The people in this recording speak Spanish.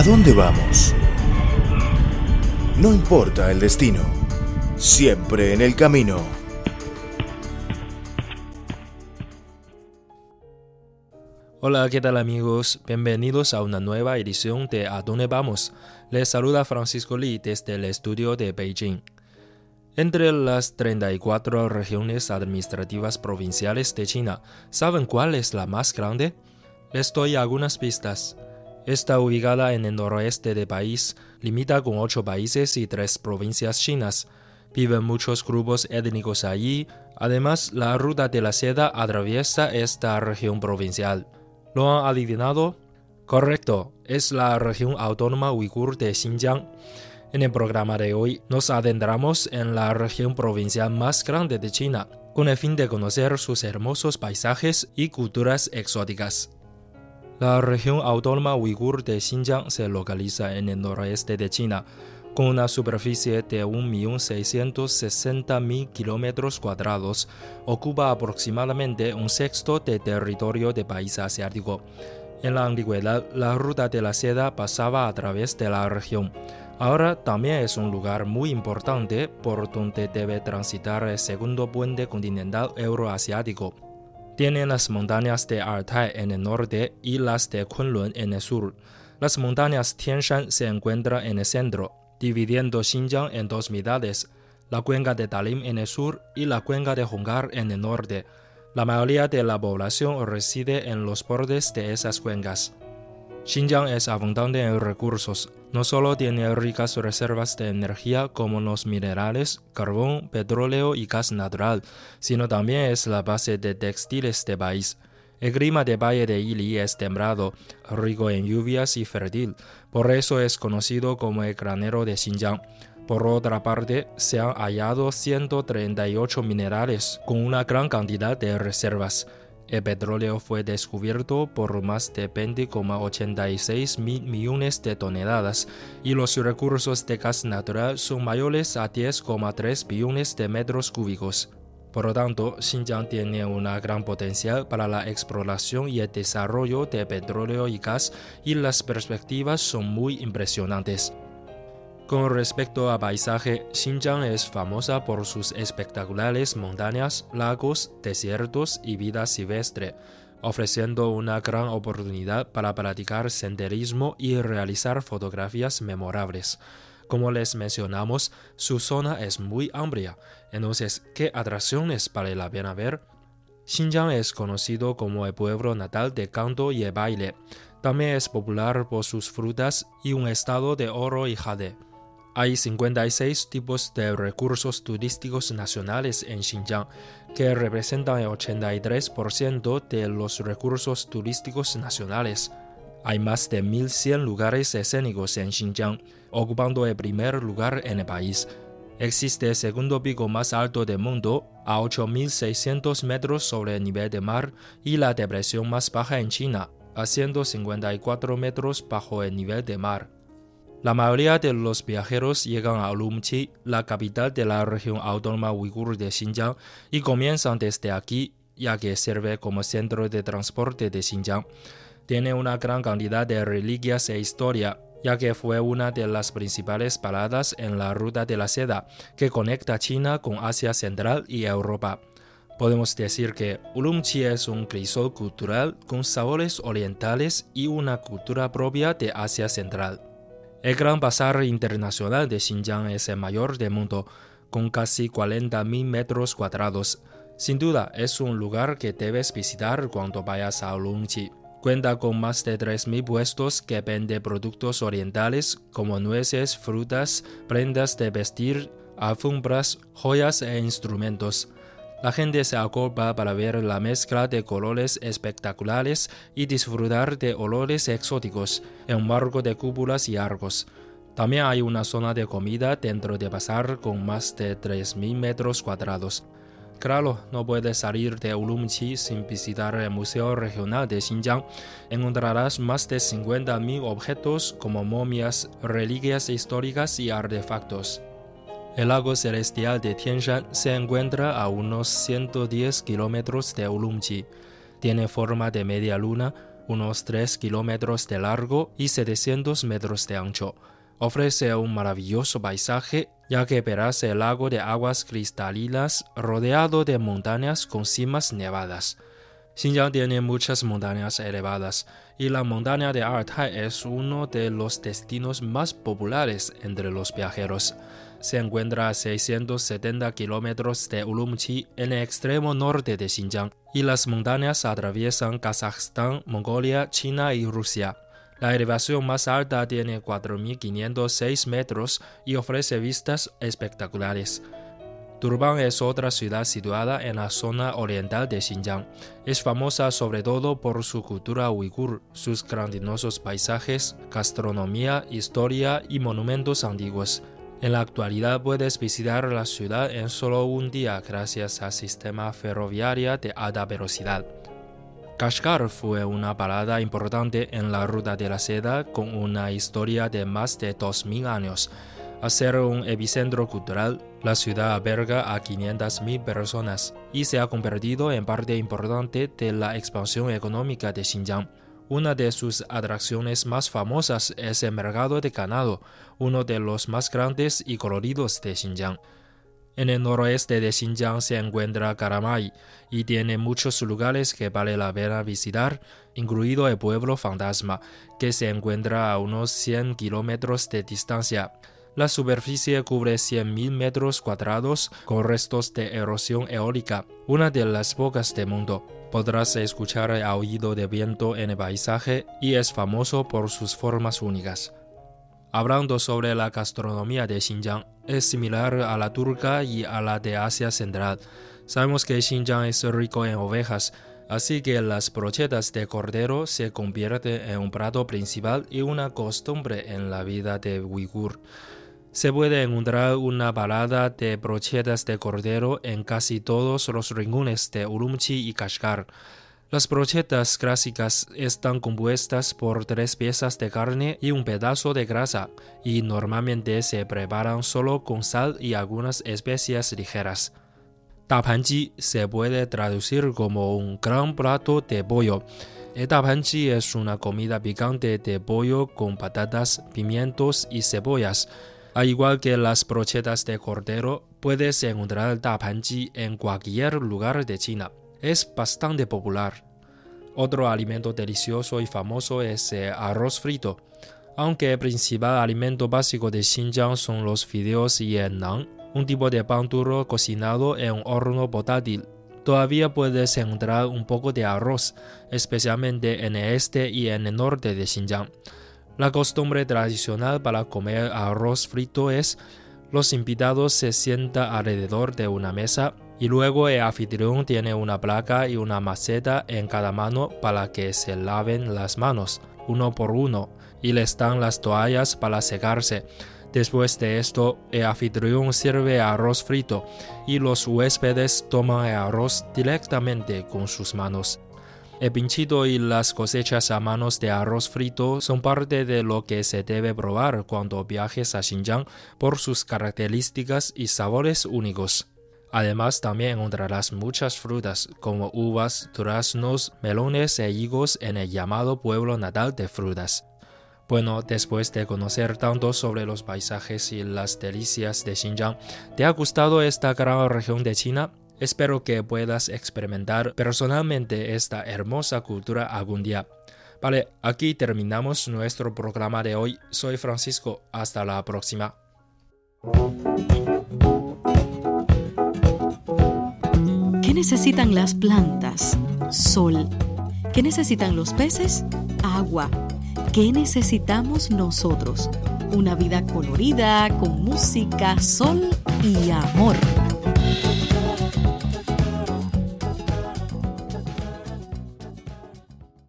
¿A dónde vamos? No importa el destino, siempre en el camino. Hola, ¿qué tal amigos? Bienvenidos a una nueva edición de A dónde vamos. Les saluda Francisco Li desde el estudio de Beijing. Entre las 34 regiones administrativas provinciales de China, ¿saben cuál es la más grande? Les doy algunas pistas. Está ubicada en el noroeste del país, limita con ocho países y tres provincias chinas. Viven muchos grupos étnicos allí. Además, la ruta de la seda atraviesa esta región provincial. ¿Lo han adivinado? Correcto, es la región autónoma uigur de Xinjiang. En el programa de hoy nos adentramos en la región provincial más grande de China, con el fin de conocer sus hermosos paisajes y culturas exóticas. La región autónoma uigur de Xinjiang se localiza en el noroeste de China, con una superficie de 1.660.000 kilómetros cuadrados, ocupa aproximadamente un sexto de territorio del país asiático. En la antigüedad, la ruta de la seda pasaba a través de la región. Ahora también es un lugar muy importante por donde debe transitar el segundo puente continental euroasiático. Tiene las montañas de Altai en el norte y las de Kunlun en el sur. Las montañas Tianshan se encuentran en el centro, dividiendo Xinjiang en dos mitades, la cuenca de Talim en el sur y la cuenca de Hongar en el norte. La mayoría de la población reside en los bordes de esas cuencas. Xinjiang es abundante en recursos. No solo tiene ricas reservas de energía como los minerales, carbón, petróleo y gas natural, sino también es la base de textiles del país. El clima del Valle de Ili es templado, rico en lluvias y fértil, por eso es conocido como el granero de Xinjiang. Por otra parte, se han hallado 138 minerales con una gran cantidad de reservas. El petróleo fue descubierto por más de 20,86 mil millones de toneladas y los recursos de gas natural son mayores a 10,3 billones de metros cúbicos. Por lo tanto, Xinjiang tiene una gran potencial para la exploración y el desarrollo de petróleo y gas y las perspectivas son muy impresionantes. Con respecto a paisaje, Xinjiang es famosa por sus espectaculares montañas, lagos, desiertos y vida silvestre, ofreciendo una gran oportunidad para practicar senderismo y realizar fotografías memorables. Como les mencionamos, su zona es muy amplia, entonces, ¿qué atracciones vale la pena ver? Xinjiang es conocido como el pueblo natal de canto y el baile. También es popular por sus frutas y un estado de oro y jade. Hay 56 tipos de recursos turísticos nacionales en Xinjiang, que representan el 83% de los recursos turísticos nacionales. Hay más de 1.100 lugares escénicos en Xinjiang, ocupando el primer lugar en el país. Existe el segundo pico más alto del mundo, a 8.600 metros sobre el nivel del mar, y la depresión más baja en China, a 154 metros bajo el nivel del mar. La mayoría de los viajeros llegan a Urumqi, la capital de la región autónoma uigur de Xinjiang, y comienzan desde aquí, ya que sirve como centro de transporte de Xinjiang. Tiene una gran cantidad de reliquias e historia, ya que fue una de las principales paradas en la ruta de la seda, que conecta China con Asia Central y Europa. Podemos decir que Urumqi es un crisol cultural con sabores orientales y una cultura propia de Asia Central. El Gran Bazar Internacional de Xinjiang es el mayor del mundo, con casi 40.000 metros cuadrados. Sin duda, es un lugar que debes visitar cuando vayas a Urumqi. Cuenta con más de 3.000 puestos que venden productos orientales como nueces, frutas, prendas de vestir, alfombras, joyas e instrumentos. La gente se acorpa para ver la mezcla de colores espectaculares y disfrutar de olores exóticos en marco de cúpulas y arcos. También hay una zona de comida dentro de bazar con más de 3.000 metros cuadrados. Claro, no puedes salir de Urumqi sin visitar el Museo Regional de Xinjiang. Encontrarás más de 50.000 objetos como momias, reliquias históricas y artefactos. El lago celestial de Tianshan se encuentra a unos 110 kilómetros de Urumqi. Tiene forma de media luna, unos 3 kilómetros de largo y 700 metros de ancho. Ofrece un maravilloso paisaje, ya que verás el lago de aguas cristalinas rodeado de montañas con cimas nevadas. Xinjiang tiene muchas montañas elevadas y la montaña de Altai es uno de los destinos más populares entre los viajeros. Se encuentra a 670 kilómetros de Urumqi en el extremo norte de Xinjiang y las montañas atraviesan Kazajstán, Mongolia, China y Rusia. La elevación más alta tiene 4.506 metros y ofrece vistas espectaculares. Durban es otra ciudad situada en la zona oriental de Xinjiang. Es famosa sobre todo por su cultura uigur, sus grandiosos paisajes, gastronomía, historia y monumentos antiguos. En la actualidad puedes visitar la ciudad en solo un día gracias al sistema ferroviario de alta velocidad. Kashgar fue una parada importante en la ruta de la seda con una historia de más de 2.000 años. A ser un epicentro cultural, la ciudad alberga a 500.000 personas y se ha convertido en parte importante de la expansión económica de Xinjiang. Una de sus atracciones más famosas es el mercado de ganado, uno de los más grandes y coloridos de Xinjiang. En el noroeste de Xinjiang se encuentra Karamay y tiene muchos lugares que vale la pena visitar, incluido el pueblo fantasma, que se encuentra a unos 100 kilómetros de distancia. La superficie cubre 100.000 metros cuadrados con restos de erosión eólica, una de las pocas del mundo. Podrás escuchar el aullido de viento en el paisaje y es famoso por sus formas únicas. Hablando sobre la gastronomía de Xinjiang, es similar a la turca y a la de Asia Central. Sabemos que Xinjiang es rico en ovejas, así que las brochetas de cordero se convierten en un plato principal y una costumbre en la vida de Uigur. Se puede encontrar una balada de brochetas de cordero en casi todos los rincones de Urumqi y Kashgar. Las brochetas clásicas están compuestas por tres piezas de carne y un pedazo de grasa y normalmente se preparan solo con sal y algunas especias ligeras. Tapanji se puede traducir como un gran plato de pollo. El tapanji es una comida picante de pollo con patatas, pimientos y cebollas. Al igual que las brochetas de cordero, puedes encontrar el tapanji en cualquier lugar de China es bastante popular. Otro alimento delicioso y famoso es el arroz frito. Aunque el principal alimento básico de Xinjiang son los fideos y el naan, un tipo de pan duro cocinado en un horno portátil. Todavía puedes encontrar un poco de arroz, especialmente en el este y en el norte de Xinjiang. La costumbre tradicional para comer arroz frito es los invitados se sientan alrededor de una mesa y luego el anfitrión tiene una placa y una maceta en cada mano para que se laven las manos, uno por uno, y les dan las toallas para secarse. Después de esto, el anfitrión sirve arroz frito y los huéspedes toman el arroz directamente con sus manos. El pinchito y las cosechas a manos de arroz frito son parte de lo que se debe probar cuando viajes a Xinjiang por sus características y sabores únicos. Además, también encontrarás muchas frutas como uvas, duraznos, melones e higos en el llamado pueblo natal de frutas. Bueno, después de conocer tanto sobre los paisajes y las delicias de Xinjiang, ¿te ha gustado esta gran región de China? Espero que puedas experimentar personalmente esta hermosa cultura algún día. Vale, aquí terminamos nuestro programa de hoy. Soy Francisco, hasta la próxima. ¿Qué necesitan las plantas? Sol. ¿Qué necesitan los peces? Agua. ¿Qué necesitamos nosotros? Una vida colorida, con música, sol y amor.